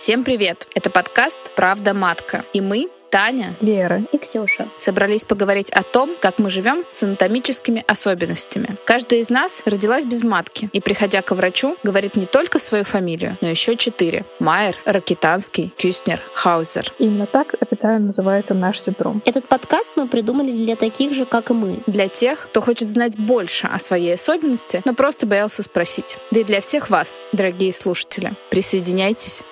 Всем привет! Это подкаст «Правда матка». И мы, Таня, Лера и Ксюша собрались поговорить о том, как мы живем с анатомическими особенностями. Каждая из нас родилась без матки и, приходя к врачу, говорит не только свою фамилию, но еще четыре. Майер, Ракитанский, Кюстнер, Хаузер. Именно так официально называется наш синдром. Этот подкаст мы придумали для таких же, как и мы. Для тех, кто хочет знать больше о своей особенности, но просто боялся спросить. Да и для всех вас, дорогие слушатели. Присоединяйтесь.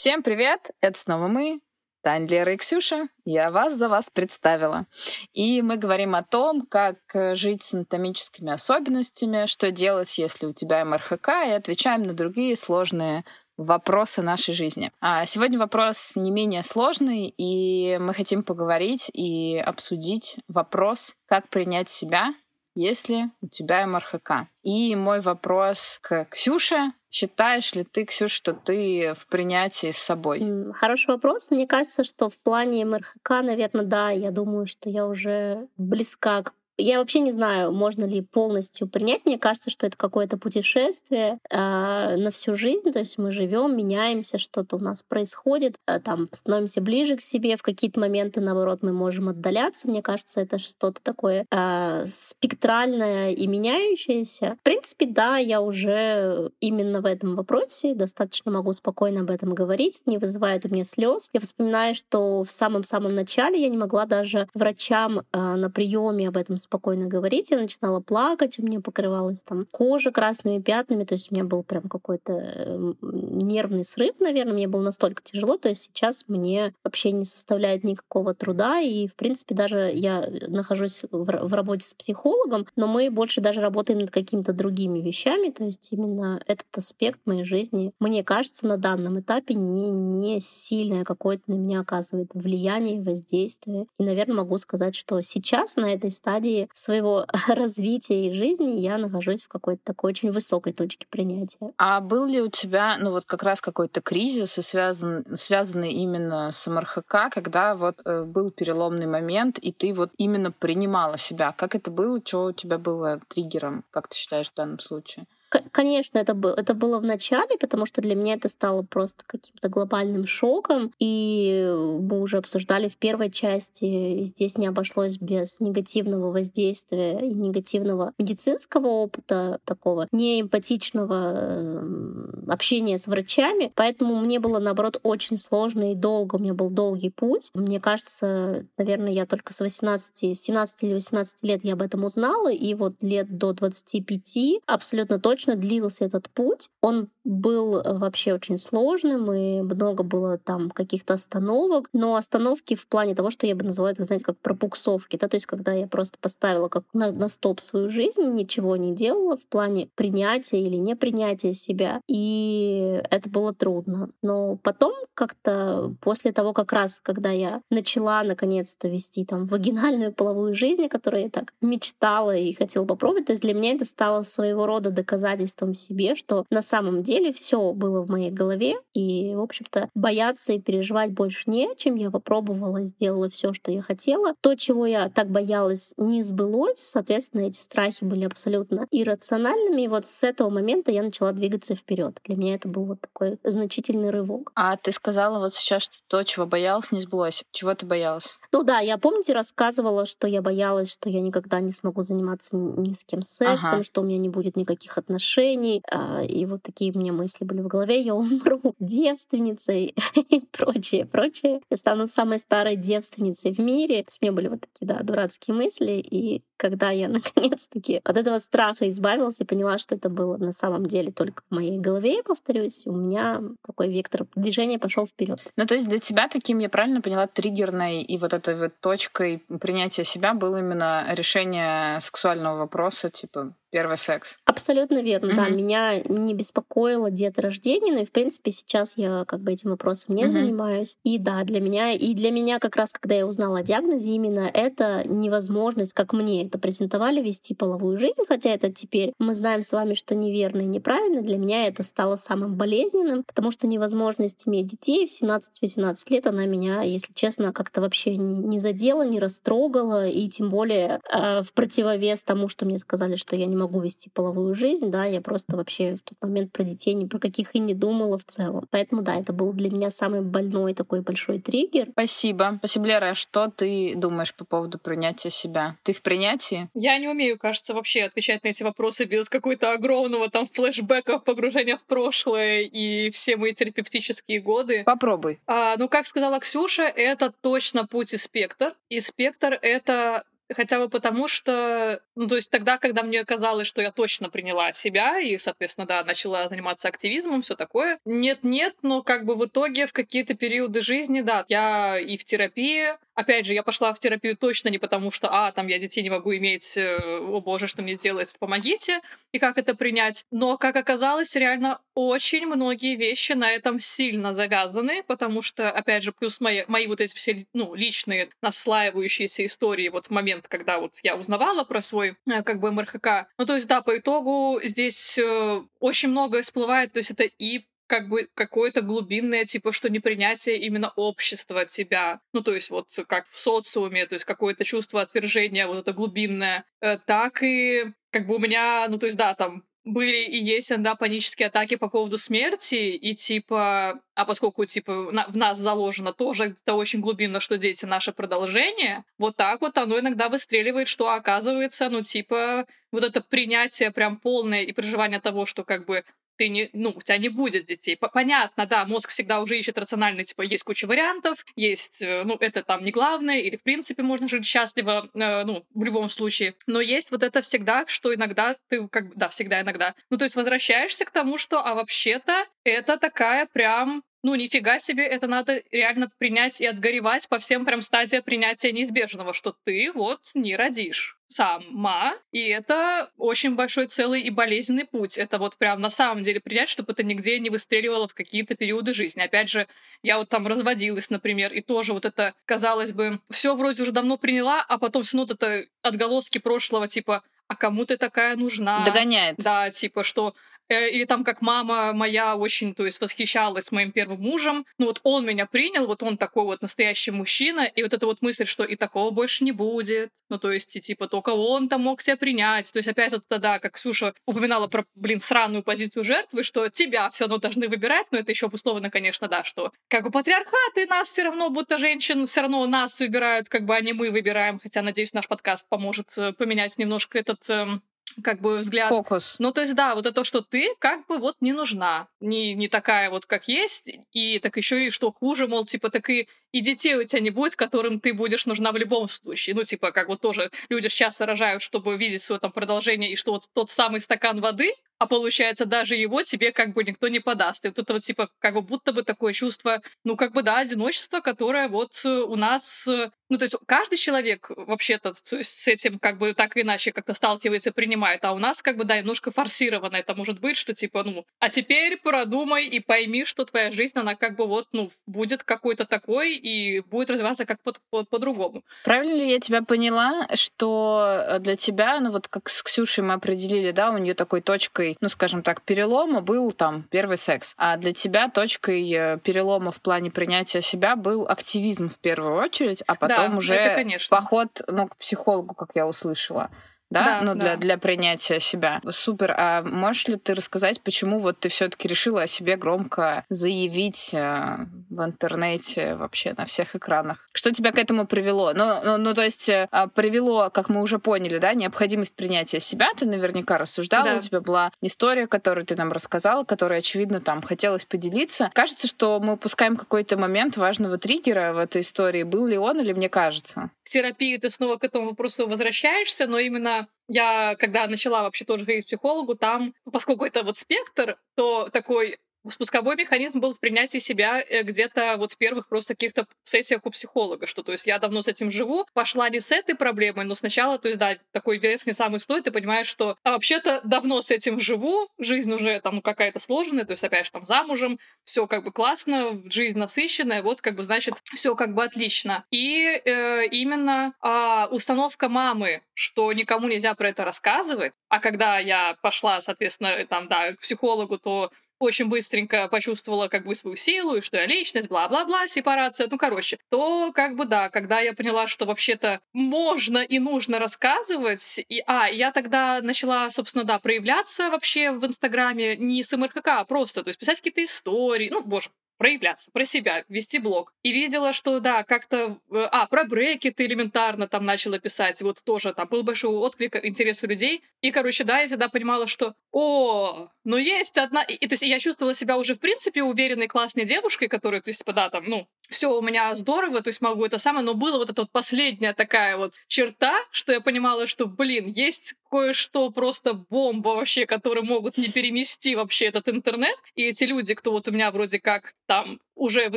Всем привет! Это снова мы, Таня, Лера и Ксюша. Я вас за вас представила. И мы говорим о том, как э, жить с анатомическими особенностями, что делать, если у тебя МРХК, и отвечаем на другие сложные вопросы нашей жизни. А сегодня вопрос не менее сложный, и мы хотим поговорить и обсудить вопрос, как принять себя, если у тебя МРХК. И мой вопрос к Ксюше. Считаешь ли ты, Ксюша, что ты в принятии с собой? Хороший вопрос. Мне кажется, что в плане МРХК, наверное, да, я думаю, что я уже близка к я вообще не знаю, можно ли полностью принять. Мне кажется, что это какое-то путешествие э, на всю жизнь. То есть мы живем, меняемся, что-то у нас происходит, э, там становимся ближе к себе. В какие-то моменты, наоборот, мы можем отдаляться. Мне кажется, это что-то такое э, спектральное и меняющееся. В принципе, да, я уже именно в этом вопросе достаточно могу спокойно об этом говорить. Не вызывает у меня слез. Я вспоминаю, что в самом-самом начале я не могла даже врачам э, на приеме об этом спокойно говорить. Я начинала плакать, у меня покрывалась там кожа красными пятнами, то есть у меня был прям какой-то эм, нервный срыв, наверное, мне было настолько тяжело, то есть сейчас мне вообще не составляет никакого труда, и, в принципе, даже я нахожусь в работе с психологом, но мы больше даже работаем над какими-то другими вещами, то есть именно этот аспект моей жизни, мне кажется, на данном этапе не, не сильное какое-то на меня оказывает влияние, воздействие. И, наверное, могу сказать, что сейчас на этой стадии своего развития и жизни я нахожусь в какой-то такой очень высокой точке принятия. А был ли у тебя, ну вот как раз какой-то кризис, и связан, связанный именно с МРХК, когда вот э, был переломный момент, и ты вот именно принимала себя? Как это было? Что у тебя было триггером, как ты считаешь в данном случае? Конечно, это, было, это было в начале, потому что для меня это стало просто каким-то глобальным шоком. И мы уже обсуждали в первой части, здесь не обошлось без негативного воздействия и негативного медицинского опыта, такого неэмпатичного эм, общения с врачами. Поэтому мне было, наоборот, очень сложно и долго. У меня был долгий путь. Мне кажется, наверное, я только с 18, 17 или 18 лет я об этом узнала. И вот лет до 25 абсолютно точно точно длился этот путь. Он был э, вообще очень сложным, и много было там каких-то остановок, но остановки в плане того, что я бы назвала это, знаете, как пропуксовки, да, то есть когда я просто поставила как на, на стоп свою жизнь, ничего не делала в плане принятия или непринятия себя, и это было трудно. Но потом как-то после того, как раз, когда я начала наконец-то вести там вагинальную половую жизнь, о которой я так мечтала и хотела попробовать, то есть для меня это стало своего рода доказательством доказательством себе, что на самом деле все было в моей голове, и, в общем-то, бояться и переживать больше не, чем я попробовала, сделала все, что я хотела. То, чего я так боялась, не сбылось, соответственно, эти страхи были абсолютно иррациональными, и вот с этого момента я начала двигаться вперед. Для меня это был вот такой значительный рывок. А ты сказала вот сейчас, что то, чего боялась, не сбылось. Чего ты боялась? Ну да, я, помните, рассказывала, что я боялась, что я никогда не смогу заниматься ни с кем сексом, ага. что у меня не будет никаких отношений отношений. А, и вот такие у меня мысли были в голове. Я умру девственницей и прочее, прочее. Я стану самой старой девственницей в мире. То есть у меня были вот такие, да, дурацкие мысли. И когда я наконец-таки от этого страха избавилась и поняла, что это было на самом деле только в моей голове, я повторюсь, у меня такой вектор движения пошел вперед. Ну, то есть для тебя таким, я правильно поняла, триггерной и вот этой вот точкой принятия себя было именно решение сексуального вопроса, типа первый секс. Абсолютно верно, mm-hmm. да. Меня не беспокоило деторождение, но и, в принципе, сейчас я как бы этим вопросом не mm-hmm. занимаюсь. И да, для меня, и для меня как раз, когда я узнала о диагнозе, именно это невозможность, как мне это презентовали, вести половую жизнь, хотя это теперь мы знаем с вами, что неверно и неправильно. Для меня это стало самым болезненным, потому что невозможность иметь детей в 17-18 лет, она меня, если честно, как-то вообще не задела, не растрогала, и тем более э, в противовес тому, что мне сказали, что я не могу вести половую жизнь, да, я просто вообще в тот момент про детей ни про каких и не думала в целом. Поэтому да, это был для меня самый больной такой большой триггер. Спасибо. Спасибо, Лера. А что ты думаешь по поводу принятия себя? Ты в принятии? Я не умею, кажется, вообще отвечать на эти вопросы без какой-то огромного там флешбека, погружения в прошлое и все мои терапевтические годы. Попробуй. А, ну, как сказала Ксюша, это точно путь и спектр. И спектр — это хотя бы потому, что, ну, то есть тогда, когда мне казалось, что я точно приняла себя и, соответственно, да, начала заниматься активизмом, все такое. Нет-нет, но как бы в итоге в какие-то периоды жизни, да, я и в терапии, Опять же, я пошла в терапию точно не потому, что, а, там, я детей не могу иметь, э, о боже, что мне делать, помогите, и как это принять. Но, как оказалось, реально очень многие вещи на этом сильно завязаны, потому что, опять же, плюс мои, мои вот эти все, ну, личные наслаивающиеся истории вот в момент, когда вот я узнавала про свой, э, как бы, МРХК. Ну, то есть, да, по итогу здесь э, очень многое всплывает, то есть это и как бы какое-то глубинное, типа, что непринятие именно общества тебя, ну, то есть вот как в социуме, то есть какое-то чувство отвержения, вот это глубинное, э, так и как бы у меня, ну, то есть, да, там были и есть иногда панические атаки по поводу смерти, и типа, а поскольку типа на, в нас заложено тоже это очень глубинно, что дети наше продолжение, вот так вот оно иногда выстреливает, что оказывается, ну типа, вот это принятие прям полное и проживание того, что как бы ты не, ну, у тебя не будет детей. Понятно, да, мозг всегда уже ищет рационально, типа, есть куча вариантов, есть, э, ну, это там не главное, или, в принципе, можно жить счастливо, э, ну, в любом случае. Но есть вот это всегда, что иногда ты, как бы, да, всегда иногда. Ну, то есть возвращаешься к тому, что, а вообще-то это такая прям ну, нифига себе, это надо реально принять и отгоревать по всем прям стадиям принятия неизбежного, что ты вот не родишь сама, и это очень большой целый и болезненный путь. Это вот прям на самом деле принять, чтобы это нигде не выстреливало в какие-то периоды жизни. Опять же, я вот там разводилась, например, и тоже вот это, казалось бы, все вроде уже давно приняла, а потом все равно вот это отголоски прошлого, типа, а кому ты такая нужна? Догоняет. Да, типа, что или там как мама моя очень, то есть, восхищалась моим первым мужем. Ну вот он меня принял, вот он такой вот настоящий мужчина, и вот эта вот мысль, что и такого больше не будет. Ну то есть, и, типа, только он там мог тебя принять. То есть опять вот тогда, как Ксюша упоминала про, блин, сраную позицию жертвы, что тебя все равно должны выбирать, но это еще обусловлено, конечно, да, что как бы патриархат и нас все равно, будто женщин все равно нас выбирают, как бы, а не мы выбираем. Хотя, надеюсь, наш подкаст поможет э, поменять немножко этот эм, как бы взгляд. Фокус. Ну, то есть, да, вот это, что ты как бы вот не нужна. Не, не такая вот, как есть. И так еще и что хуже, мол, типа, так и, и детей у тебя не будет, которым ты будешь нужна в любом случае. Ну, типа, как вот тоже люди часто рожают, чтобы видеть свое там продолжение, и что вот тот самый стакан воды, а получается, даже его тебе как бы никто не подаст. И вот это вот, типа, как бы будто бы такое чувство, ну, как бы, да, одиночество, которое вот э, у нас... Э, ну, то есть каждый человек вообще-то с этим как бы так или иначе как-то сталкивается, принимает, а у нас как бы, да, немножко форсировано это может быть, что типа, ну, а теперь продумай и пойми, что твоя жизнь, она как бы вот, ну, будет какой-то такой и будет развиваться как по- по- по-другому. Правильно ли я тебя поняла, что э, для тебя, ну, вот как с Ксюшей мы определили, да, у нее такой точкой точкой, ну, скажем так, перелома был там первый секс. А для тебя точкой э, перелома в плане принятия себя был активизм в первую очередь, а потом да, уже это, поход ну, к психологу, как я услышала да, да ну, для, да. для принятия себя. Супер. А можешь ли ты рассказать, почему вот ты все-таки решила о себе громко заявить э, в интернете вообще на всех экранах? Что тебя к этому привело? Ну, ну, ну то есть э, а, привело, как мы уже поняли, да, необходимость принятия себя. Ты наверняка рассуждала, да. у тебя была история, которую ты нам рассказала, которая, очевидно, там хотелось поделиться. Кажется, что мы упускаем какой-то момент важного триггера в этой истории. Был ли он или мне кажется? Терапии ты снова к этому вопросу возвращаешься, но именно я, когда начала вообще тоже ходить к психологу, там, поскольку это вот спектр, то такой спусковой механизм был в принятии себя э, где-то вот в первых просто каких-то сессиях у психолога, что то есть я давно с этим живу, пошла не с этой проблемой, но сначала, то есть да, такой верхний самый слой, ты понимаешь, что а вообще-то давно с этим живу, жизнь уже там какая-то сложная, то есть опять же там замужем, все как бы классно, жизнь насыщенная, вот как бы значит все как бы отлично. И э, именно э, установка мамы, что никому нельзя про это рассказывать, а когда я пошла, соответственно, там, да, к психологу, то очень быстренько почувствовала как бы свою силу, и что я личность, бла-бла-бла, сепарация, ну, короче, то как бы да, когда я поняла, что вообще-то можно и нужно рассказывать, и, а, я тогда начала, собственно, да, проявляться вообще в Инстаграме не с МРКК, а просто, то есть писать какие-то истории, ну, боже, проявляться, про себя, вести блог. И видела, что, да, как-то... Э, а, про брекеты элементарно там начала писать. Вот тоже там был большой отклик, интерес у людей. И, короче, да, я всегда понимала, что о, ну есть одна... И, то есть я чувствовала себя уже, в принципе, уверенной, классной девушкой, которая, то есть, да, там, ну, все у меня здорово, то есть могу это самое, но была вот эта вот последняя такая вот черта, что я понимала, что, блин, есть кое-что просто бомба вообще, которые могут не перенести вообще этот интернет. И эти люди, кто вот у меня вроде как там уже в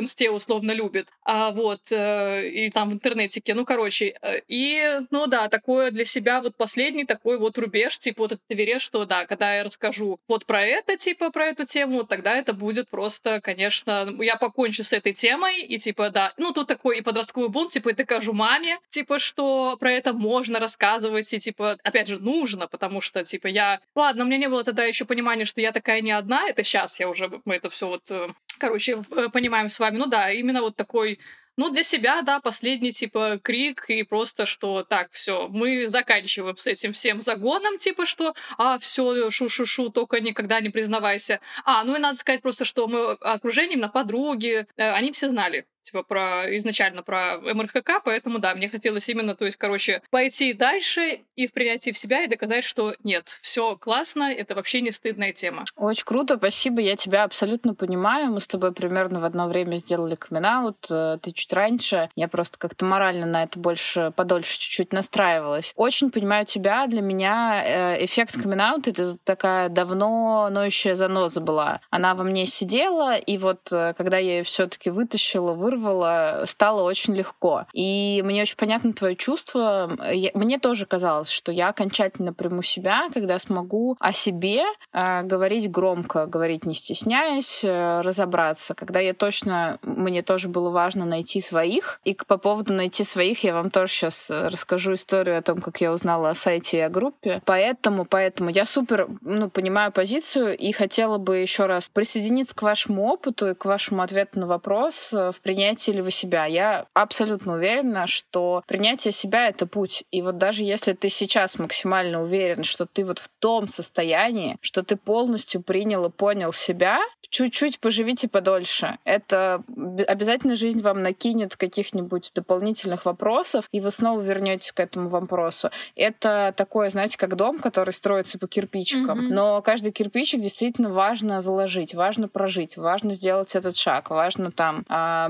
инсте условно любит, а вот, э, и там в интернетике, ну, короче, э, и, ну, да, такое для себя вот последний такой вот рубеж, типа вот этот Эверест, что, да, когда я расскажу вот про это, типа, про эту тему, тогда это будет просто, конечно, я покончу с этой темой, и, типа, да, ну, тут такой и подростковый бунт, типа, и докажу маме, типа, что про это можно рассказывать, и, типа, опять же, нужно, потому что, типа, я... Ладно, у меня не было тогда еще понимания, что я такая не одна, это сейчас я уже, мы это все вот э, короче, понимаем с вами. Ну да, именно вот такой ну, для себя, да, последний, типа, крик, и просто, что так, все, мы заканчиваем с этим всем загоном, типа, что, а, все, шу-шу-шу, только никогда не признавайся. А, ну и надо сказать просто, что мы окружением на подруги, э, они все знали, типа, про изначально про МРХК, поэтому, да, мне хотелось именно, то есть, короче, пойти дальше и в принятии в себя и доказать, что нет, все классно, это вообще не стыдная тема. Очень круто, спасибо, я тебя абсолютно понимаю. Мы с тобой примерно в одно время сделали камин э, ты чуть раньше, я просто как-то морально на это больше, подольше чуть-чуть настраивалась. Очень понимаю тебя, для меня э, эффект камин это такая давно ноющая заноза была. Она во мне сидела, и вот э, когда я ее все-таки вытащила, вырвала, вырвала, стало очень легко. И мне очень понятно твое чувство. Я, мне тоже казалось, что я окончательно приму себя, когда смогу о себе э, говорить громко, говорить не стесняясь, э, разобраться. Когда я точно, мне тоже было важно найти своих. И по поводу найти своих я вам тоже сейчас э, расскажу историю о том, как я узнала о сайте и о группе. Поэтому, поэтому я супер ну, понимаю позицию и хотела бы еще раз присоединиться к вашему опыту и к вашему ответу на вопрос э, в принятии принятие ли вы себя. Я абсолютно уверена, что принятие себя — это путь. И вот даже если ты сейчас максимально уверен, что ты вот в том состоянии, что ты полностью принял и понял себя, чуть-чуть поживите подольше. Это обязательно жизнь вам накинет каких-нибудь дополнительных вопросов, и вы снова вернетесь к этому вопросу. Это такое, знаете, как дом, который строится по кирпичикам. Mm-hmm. Но каждый кирпичик действительно важно заложить, важно прожить, важно сделать этот шаг, важно там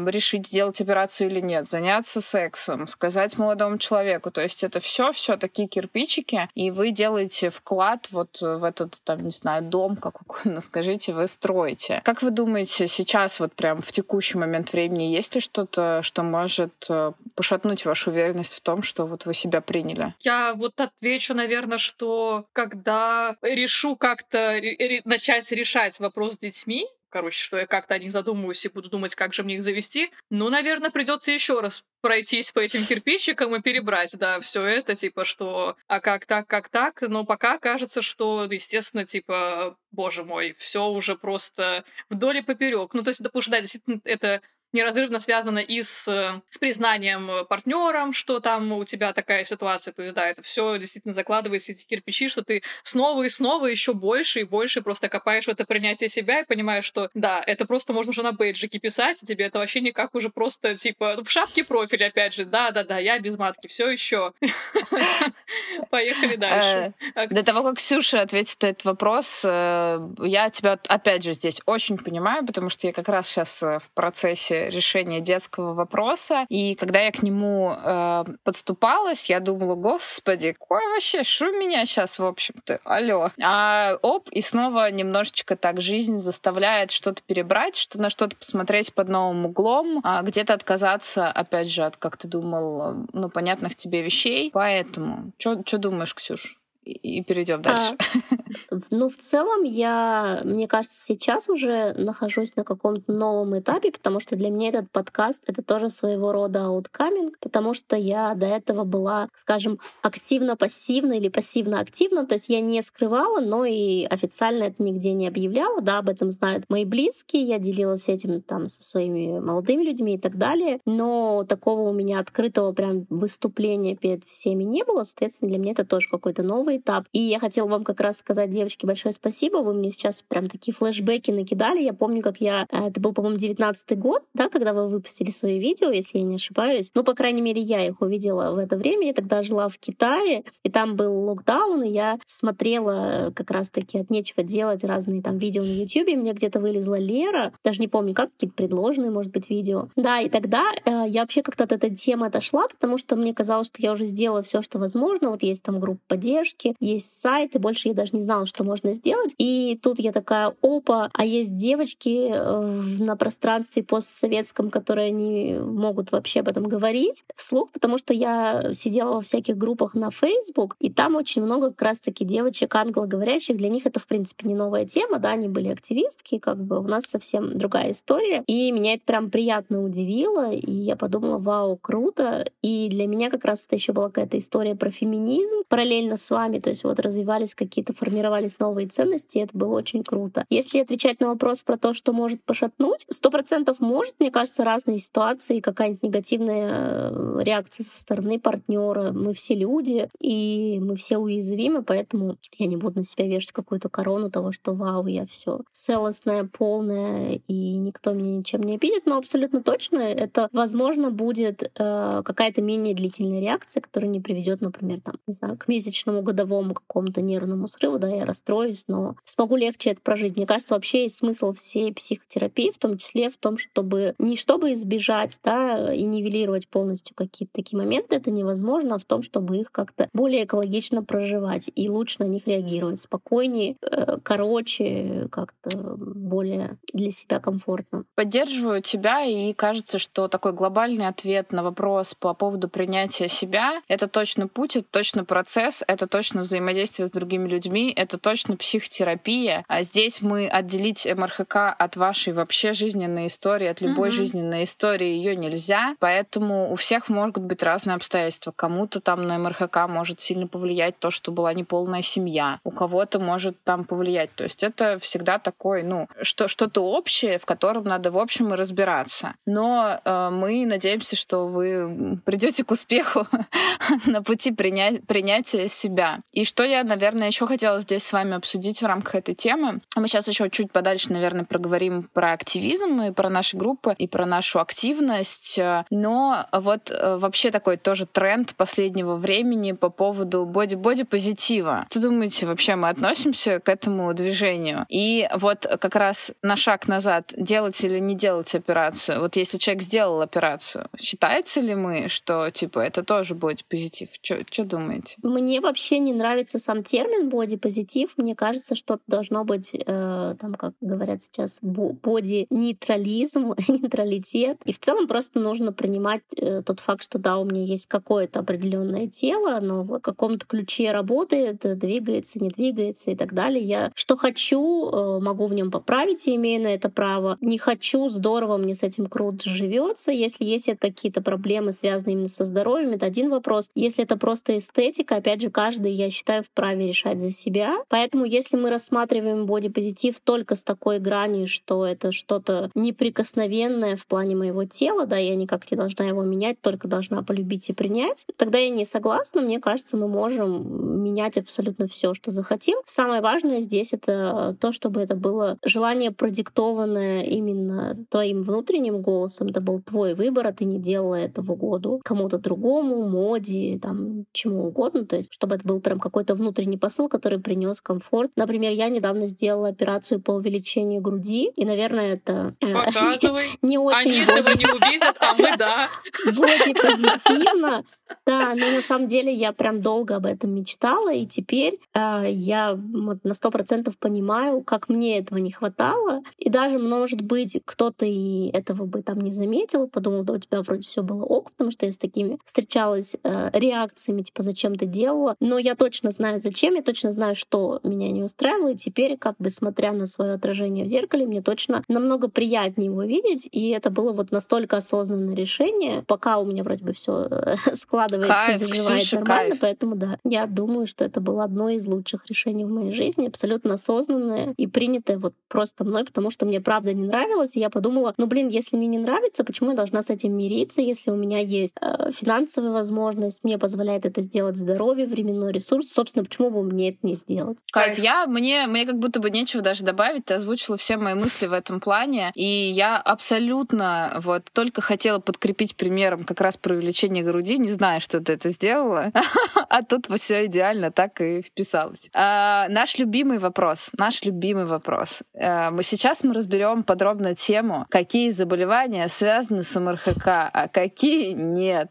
решить решить, сделать операцию или нет, заняться сексом, сказать молодому человеку. То есть это все, все такие кирпичики, и вы делаете вклад вот в этот, там, не знаю, дом, как угодно скажите, вы строите. Как вы думаете, сейчас вот прям в текущий момент времени есть ли что-то, что может э, пошатнуть вашу уверенность в том, что вот вы себя приняли? Я вот отвечу, наверное, что когда решу как-то начать решать вопрос с детьми, короче, что я как-то о них задумываюсь и буду думать, как же мне их завести. Ну, наверное, придется еще раз пройтись по этим кирпичикам и перебрать, да, все это, типа, что, а как так, как так, но пока кажется, что, естественно, типа, боже мой, все уже просто вдоль и поперек. Ну, то есть, потому что, да, действительно, это неразрывно связано и с, э, с признанием э, партнером, что там у тебя такая ситуация. То есть, да, это все действительно закладывается эти кирпичи, что ты снова и снова еще больше и больше просто копаешь в это принятие себя и понимаешь, что да, это просто можно уже на бейджике писать, и тебе это вообще никак уже просто типа в шапке профиля, опять же, да, да, да, я без матки, все еще. Поехали дальше. Э, до того, как Ксюша ответит на этот вопрос, я тебя опять же здесь очень понимаю, потому что я как раз сейчас в процессе этапе решения детского вопроса. И когда я к нему э, подступалась, я думала, господи, какой вообще, что меня сейчас, в общем-то, алло. А оп, и снова немножечко так жизнь заставляет что-то перебрать, что на что-то посмотреть под новым углом, а где-то отказаться, опять же, от, как ты думал, ну, понятных тебе вещей. Поэтому, что думаешь, Ксюш? и перейдем дальше. А, ну, в целом, я, мне кажется, сейчас уже нахожусь на каком-то новом этапе, потому что для меня этот подкаст — это тоже своего рода ауткаминг, потому что я до этого была, скажем, активно-пассивно или пассивно-активно, то есть я не скрывала, но и официально это нигде не объявляла, да, об этом знают мои близкие, я делилась этим там со своими молодыми людьми и так далее, но такого у меня открытого прям выступления перед всеми не было, соответственно, для меня это тоже какой-то новый этап. И я хотела вам как раз сказать, девочки, большое спасибо. Вы мне сейчас прям такие флешбеки накидали. Я помню, как я... Э, это был, по-моему, девятнадцатый год, да, когда вы выпустили свои видео, если я не ошибаюсь. Ну, по крайней мере, я их увидела в это время. Я тогда жила в Китае, и там был локдаун, и я смотрела как раз-таки от нечего делать разные там видео на YouTube. Мне где-то вылезла Лера, даже не помню, как, какие-то предложенные, может быть, видео. Да, и тогда э, я вообще как-то от этой темы отошла, потому что мне казалось, что я уже сделала все, что возможно. Вот есть там группа поддержки, есть сайт, и больше я даже не знала, что можно сделать. И тут я такая, опа, а есть девочки э, на пространстве постсоветском, которые не могут вообще об этом говорить вслух, потому что я сидела во всяких группах на Facebook, и там очень много как раз-таки девочек англоговорящих, для них это, в принципе, не новая тема, да, они были активистки, как бы у нас совсем другая история, и меня это прям приятно удивило, и я подумала, вау, круто, и для меня как раз это еще была какая-то история про феминизм, параллельно с вами, то есть вот развивались какие-то, формировались новые ценности, и это было очень круто. Если отвечать на вопрос про то, что может пошатнуть, сто процентов может, мне кажется, разные ситуации, какая-нибудь негативная э, реакция со стороны партнера. Мы все люди, и мы все уязвимы, поэтому я не буду на себя вешать какую-то корону того, что вау, я все целостная, полная, и никто меня ничем не обидит, но абсолютно точно это, возможно, будет э, какая-то менее длительная реакция, которая не приведет, например, там, не знаю, к месячному годовому годовому какому-то нервному срыву, да, я расстроюсь, но смогу легче это прожить. Мне кажется, вообще есть смысл всей психотерапии, в том числе в том, чтобы не чтобы избежать, да, и нивелировать полностью какие-то такие моменты, это невозможно, а в том, чтобы их как-то более экологично проживать и лучше на них реагировать, спокойнее, э, короче, как-то более для себя комфортно. Поддерживаю тебя, и кажется, что такой глобальный ответ на вопрос по поводу принятия себя — это точно путь, это точно процесс, это точно взаимодействие с другими людьми, это точно психотерапия. А здесь мы отделить МРХК от вашей вообще жизненной истории, от любой mm-hmm. жизненной истории ее нельзя. Поэтому у всех могут быть разные обстоятельства. Кому-то там на МРХК может сильно повлиять то, что была неполная семья. У кого-то может там повлиять. То есть это всегда такой, ну, что, что-то общее, в котором надо в общем и разбираться. Но э, мы надеемся, что вы придете к успеху на пути принять, принятия себя. И что я, наверное, еще хотела здесь с вами обсудить в рамках этой темы. Мы сейчас еще чуть подальше, наверное, проговорим про активизм и про наши группы, и про нашу активность. Но вот э, вообще такой тоже тренд последнего времени по поводу боди-боди-позитива. Что думаете, вообще мы относимся к этому движению? И вот как раз на шаг назад, делать или не делать операцию. Вот если человек сделал операцию, считается ли мы, что типа это тоже боди-позитив? Что думаете? Мне вообще не нравится сам термин боди-позитив. Мне кажется, что должно быть, э, там, как говорят сейчас, боди-нейтрализм, нейтралитет. И в целом просто нужно принимать э, тот факт, что да, у меня есть какое-то определенное тело, но в каком-то ключе работает, двигается, не двигается и так далее. Я что хочу, э, могу в нем поправить, и имею на это право. Не хочу, здорово, мне с этим круто живется. Если есть какие-то проблемы, связанные именно со здоровьем, это один вопрос. Если это просто эстетика, опять же, каждый я считаю, вправе решать за себя. Поэтому если мы рассматриваем бодипозитив только с такой гранью, что это что-то неприкосновенное в плане моего тела, да, я никак не должна его менять, только должна полюбить и принять, тогда я не согласна. Мне кажется, мы можем менять абсолютно все, что захотим. Самое важное здесь это то, чтобы это было желание продиктованное именно твоим внутренним голосом. Это был твой выбор, а ты не делала этого году кому-то другому, моде, там, чему угодно. То есть, чтобы это был прям какой-то внутренний посыл, который принес комфорт. Например, я недавно сделала операцию по увеличению груди, и, наверное, это э, Показывай. не очень Они этого не увидят, а мы да. Боди-позитивно. Да, но на самом деле я прям долго об этом мечтала, и теперь э, я вот на сто процентов понимаю, как мне этого не хватало. И даже, может быть, кто-то и этого бы там не заметил, подумал, да у тебя вроде все было ок, потому что я с такими встречалась э, реакциями, типа, зачем ты делала. Но я точно знаю, зачем, я точно знаю, что меня не устраивало, и теперь, как бы смотря на свое отражение в зеркале, мне точно намного приятнее его видеть, и это было вот настолько осознанное решение, пока у меня вроде бы все э, складывается кайф, и заживает Ксюша, нормально, кайф. поэтому да, я думаю, что это было одно из лучших решений в моей жизни, абсолютно осознанное и принятое вот просто мной, потому что мне правда не нравилось, и я подумала, ну блин, если мне не нравится, почему я должна с этим мириться, если у меня есть э, финансовая возможность, мне позволяет это сделать здоровье, временной ресурс, собственно, почему бы мне это не сделать? Кайф, я, мне, мне как будто бы нечего даже добавить, ты озвучила все мои мысли в этом плане, и я абсолютно вот только хотела подкрепить примером как раз про увеличение груди, не знаю, что ты это сделала, а тут все идеально так и вписалось. А, наш любимый вопрос, наш любимый вопрос. А, мы сейчас мы разберем подробно тему, какие заболевания связаны с МРХК, а какие нет.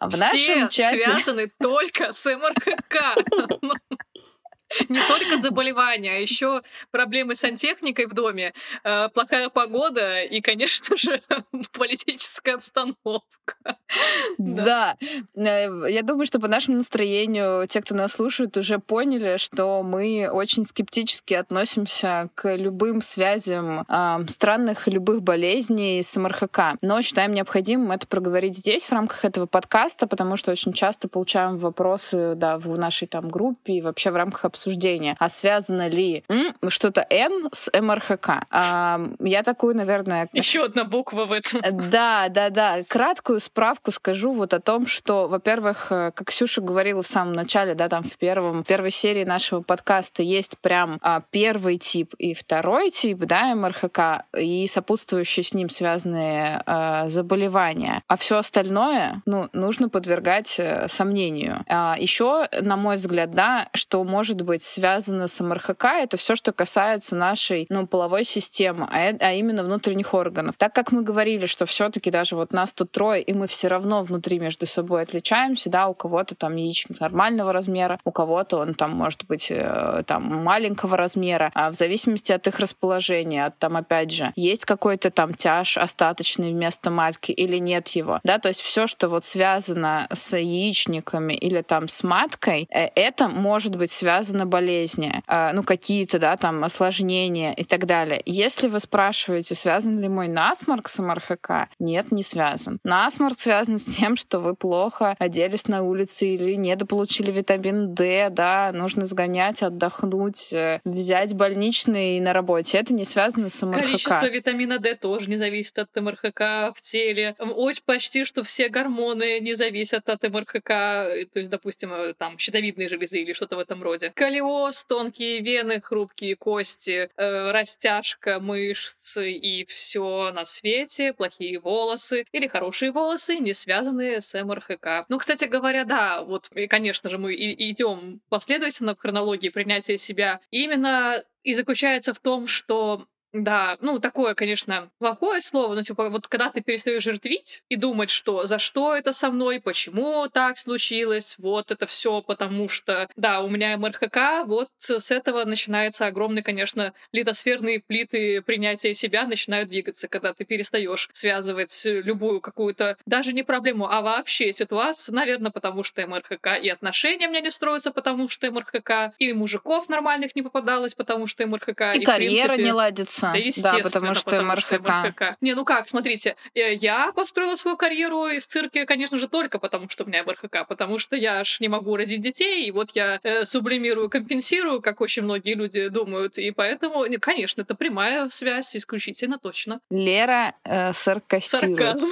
В нашем Все чате... связаны только с МРХК. Не только заболевания, а еще проблемы с сантехникой в доме, э, плохая погода и, конечно же, политическая обстановка. Да. Э, я думаю, что по нашему настроению те, кто нас слушает, уже поняли, что мы очень скептически относимся к любым связям э, странных любых болезней с МРХК. Но считаем необходимым это проговорить здесь, в рамках этого подкаста, потому что очень часто получаем вопросы да, в нашей там группе и вообще в рамках обсуждения, а связано ли что-то N с МРХК. Я такую, наверное... Еще одна буква в этом. Да, да, да. Краткую справку скажу вот о том, что, во-первых, э, как Ксюша говорила в самом начале, да, там в первом, первой серии нашего подкаста есть прям а, первый тип и второй тип, да, МРХК, и сопутствующие с ним связанные а, заболевания. А все остальное, ну, нужно подвергать э, сомнению. А, еще, на мой взгляд, да, что может быть связано с МРХК, это все, что касается нашей ну, половой системы, а, а именно внутренних органов. Так как мы говорили, что все-таки даже вот нас тут трое, и мы все равно внутри между собой отличаемся, да, у кого-то там яичник нормального размера, у кого-то он там может быть э, там маленького размера, а в зависимости от их расположения, от там опять же, есть какой-то там тяж остаточный вместо матки или нет его, да, то есть все, что вот связано с яичниками или там с маткой, э, это может быть связано болезни, э, ну какие-то, да, там осложнения и так далее. Если вы спрашиваете, связан ли мой насморк с МРХК, нет, не связан. Насморк связан с тем, что вы плохо оделись на улице или недополучили витамин D, да, нужно сгонять, отдохнуть, э, взять больничный на работе. Это не связано с МРХК. Количество витамина D тоже не зависит от МРХК в теле. Очень почти, что все гормоны не зависят от МРХК, то есть, допустим, э, там щитовидные железы или что-то в этом роде. Колиоз, тонкие вены, хрупкие кости, э, растяжка мышц и все на свете, плохие волосы или хорошие волосы, не связанные с МРХК. Ну, кстати говоря, да, вот, и, конечно же, мы и идем последовательно в хронологии принятия себя. Именно и заключается в том, что да, ну такое, конечно, плохое слово, но типа вот когда ты перестаешь жертвить и думать, что за что это со мной, почему так случилось, вот это все потому что, да, у меня МРХК, вот с этого начинается огромный, конечно, литосферные плиты принятия себя начинают двигаться, когда ты перестаешь связывать любую какую-то, даже не проблему, а вообще ситуацию, наверное, потому что МРХК, и отношения у меня не строятся, потому что МРХК, и мужиков нормальных не попадалось, потому что МРХК. И, и карьера принципе... не ладится да, естественно. Да, потому что потому МРХК. Что МРХК. Не, ну как, смотрите, э, я построила свою карьеру и в цирке, конечно же, только потому, что у меня МРХК, потому что я ж не могу родить детей, и вот я э, сублимирую, компенсирую, как очень многие люди думают, и поэтому, конечно, это прямая связь, исключительно точно. Лера э, саркастирует. Сарказм.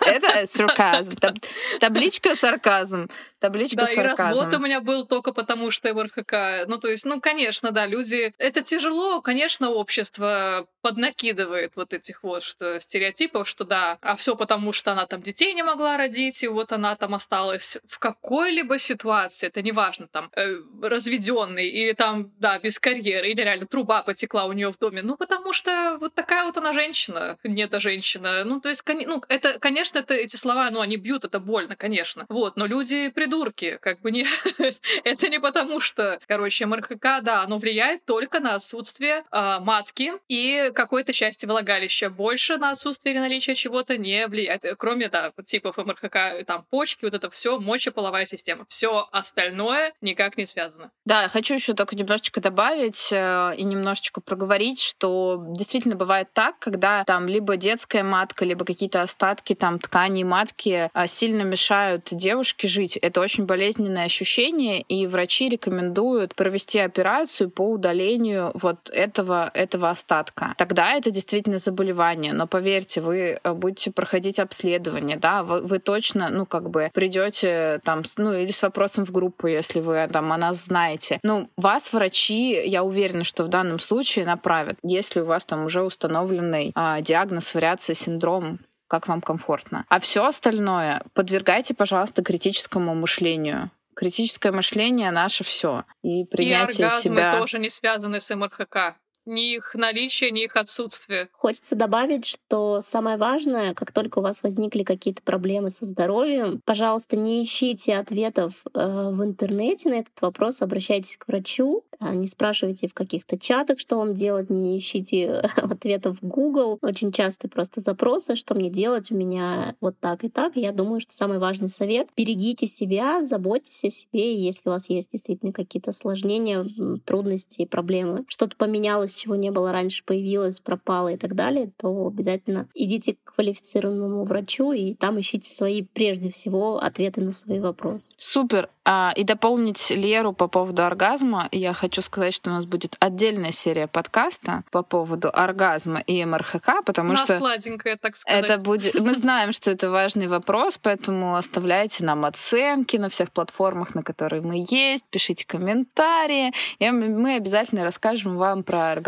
Это сарказм. Табличка сарказм. Табличка да, сарказм. и развод у меня был только потому, что МРХК. Ну, то есть, ну, конечно, да, люди... Это тяжело, конечно, общество поднакидывает вот этих вот что, стереотипов, что да, а все потому, что она там детей не могла родить, и вот она там осталась в какой-либо ситуации, это неважно, там, э, разведенный или там, да, без карьеры, или реально труба потекла у нее в доме, ну, потому что вот такая вот она женщина, не эта женщина. Ну, то есть, ну, это, конечно, это, эти слова, ну, они бьют, это больно, конечно. Вот, но люди придурки, как бы не... это не потому, что, короче, МРКК, да, оно влияет только на отсутствие э, матки и какое-то счастье влагалища. Больше на отсутствие или наличие чего-то не влияет. Кроме, да, типов МРКК, там, почки, вот это все мочеполовая система. Все остальное никак не связано. Да, хочу еще только немножечко добавить э, и немножечко проговорить, что действительно бывает так, когда там либо детская матка, либо какие-то остатки там тканей матки э, сильно мешают девушке жить. Это очень болезненное ощущение, и врачи рекомендуют провести операцию по удалению вот этого, этого остатка. Тогда это действительно заболевание. Но поверьте, вы э, будете проходить обследование, да, вы, вы точно, ну, как бы придете там, ну, или с вопросом в группу, если вы там о нас знаете. Ну, вас врачи, я уверена, что в данном случае направят, если у вас там уже установленный а, диагноз вариации синдром как вам комфортно. А все остальное подвергайте, пожалуйста, критическому мышлению критическое мышление наше все. И принятие и оргазмы себя... тоже не связаны с МРХК ни их наличие, ни их отсутствие. Хочется добавить, что самое важное, как только у вас возникли какие-то проблемы со здоровьем, пожалуйста, не ищите ответов э, в интернете на этот вопрос, обращайтесь к врачу, а не спрашивайте в каких-то чатах, что вам делать, не ищите ответов в Google. Очень часто просто запросы, что мне делать, у меня вот так и так. Я думаю, что самый важный совет — берегите себя, заботьтесь о себе, если у вас есть действительно какие-то осложнения, трудности, проблемы, что-то поменялось чего не было раньше, появилось, пропало и так далее, то обязательно идите к квалифицированному врачу и там ищите свои, прежде всего, ответы на свои вопросы. Супер. А, и дополнить Леру по поводу оргазма, я хочу сказать, что у нас будет отдельная серия подкаста по поводу оргазма и МРХК, потому Она что... сладенькая, так сказать. Это будет... Мы знаем, что это важный вопрос, поэтому оставляйте нам оценки на всех платформах, на которые мы есть, пишите комментарии, и мы обязательно расскажем вам про оргазм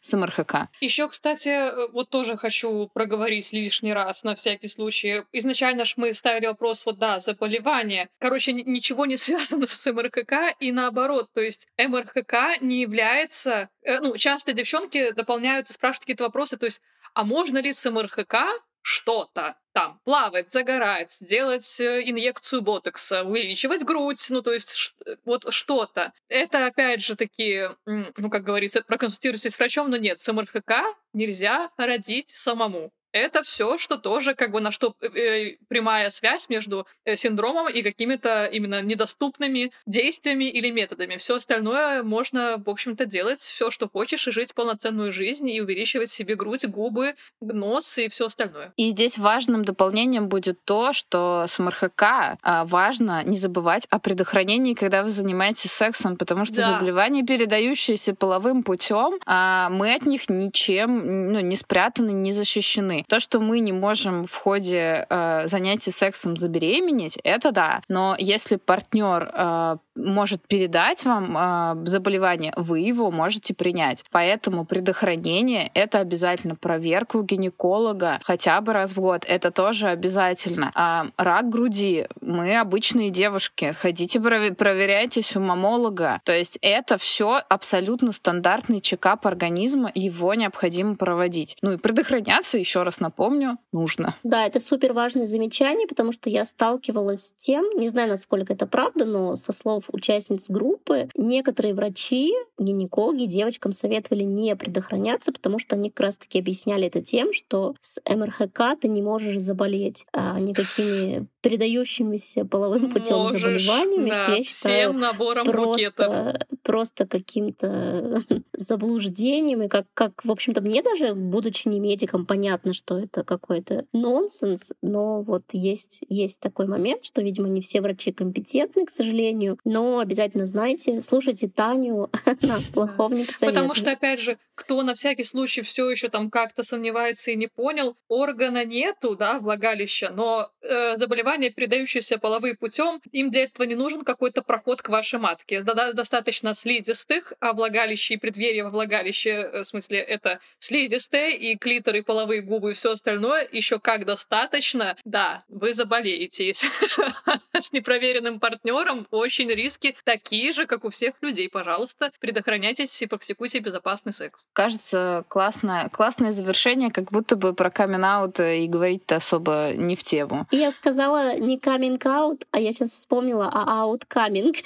с МРХК. Еще, кстати, вот тоже хочу проговорить лишний раз на всякий случай. Изначально ж мы ставили вопрос, вот да, заболевание. Короче, ничего не связано с МРХК, и наоборот, то есть МРХК не является... Э, ну, часто девчонки дополняют и спрашивают какие-то вопросы, то есть, а можно ли с МРХК что-то там плавать, загорать, делать э, инъекцию ботокса, увеличивать грудь, ну то есть э, вот что-то. Это опять же такие, ну как говорится, проконсультируйтесь с врачом, но нет, с МРХК нельзя родить самому. Это все, что тоже как бы на что э, э, прямая связь между э, синдромом и какими-то именно недоступными действиями или методами. Все остальное можно, в общем-то, делать все, что хочешь, и жить полноценную жизнь, и увеличивать себе грудь, губы, нос и все остальное. И здесь важным дополнением будет то, что с МРХК а, важно не забывать о предохранении, когда вы занимаетесь сексом, потому что да. заболевания, передающиеся половым путем, а, мы от них ничем ну, не спрятаны, не защищены. То, что мы не можем в ходе э, занятий сексом забеременеть, это да. Но если партнер э, может передать вам э, заболевание, вы его можете принять. Поэтому предохранение — это обязательно проверка у гинеколога хотя бы раз в год. Это тоже обязательно. А рак груди. Мы обычные девушки. Ходите, проверяйтесь у мамолога. То есть это все абсолютно стандартный чекап организма, его необходимо проводить. Ну и предохраняться, еще раз напомню, нужно. Да, это супер важное замечание, потому что я сталкивалась с тем, не знаю, насколько это правда, но со слов слов участниц группы, некоторые врачи, гинекологи девочкам советовали не предохраняться, потому что они как раз-таки объясняли это тем, что с МРХК ты не можешь заболеть а, никакими передающимися половым путем заболеваниями, да, что я считаю набором просто, просто каким-то заблуждением. И как, как, в общем-то, мне даже, будучи не медиком, понятно, что это какой-то нонсенс, но вот есть, есть такой момент, что, видимо, не все врачи компетентны, к сожалению, но обязательно знайте, слушайте Таню, она плохого не посоветует. Потому что, опять же, кто на всякий случай все еще там как-то сомневается и не понял, органа нету, да, влагалища, но э, заболевание заболевания, передающиеся половым путем. Им для этого не нужен какой-то проход к вашей матке. Достаточно слизистых, а влагалище и преддверие во влагалище, э, в смысле, это слизистые и клитор, и половые губы, и все остальное, еще как достаточно, да, вы заболеете. С непроверенным партнером очень риски такие же, как у всех людей. Пожалуйста, предохраняйтесь и практикуйте безопасный секс. Кажется, классное, классное завершение, как будто бы про камин и говорить-то особо не в тему. Я сказала не каминг аут, а я сейчас вспомнила, а аут каминг,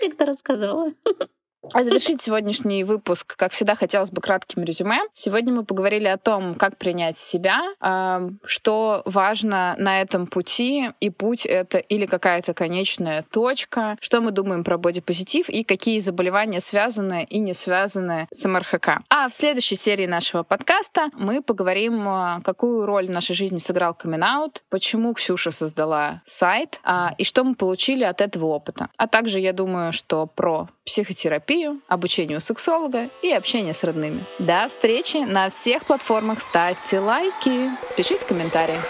как ты рассказывала. А завершить сегодняшний выпуск, как всегда, хотелось бы кратким резюме. Сегодня мы поговорили о том, как принять себя, а, что важно на этом пути, и путь — это или какая-то конечная точка, что мы думаем про бодипозитив и какие заболевания связаны и не связаны с МРХК. А в следующей серии нашего подкаста мы поговорим, а, какую роль в нашей жизни сыграл камин почему Ксюша создала сайт, а, и что мы получили от этого опыта. А также я думаю, что про психотерапию, обучение у сексолога и общение с родными. До встречи на всех платформах. Ставьте лайки, пишите комментарии.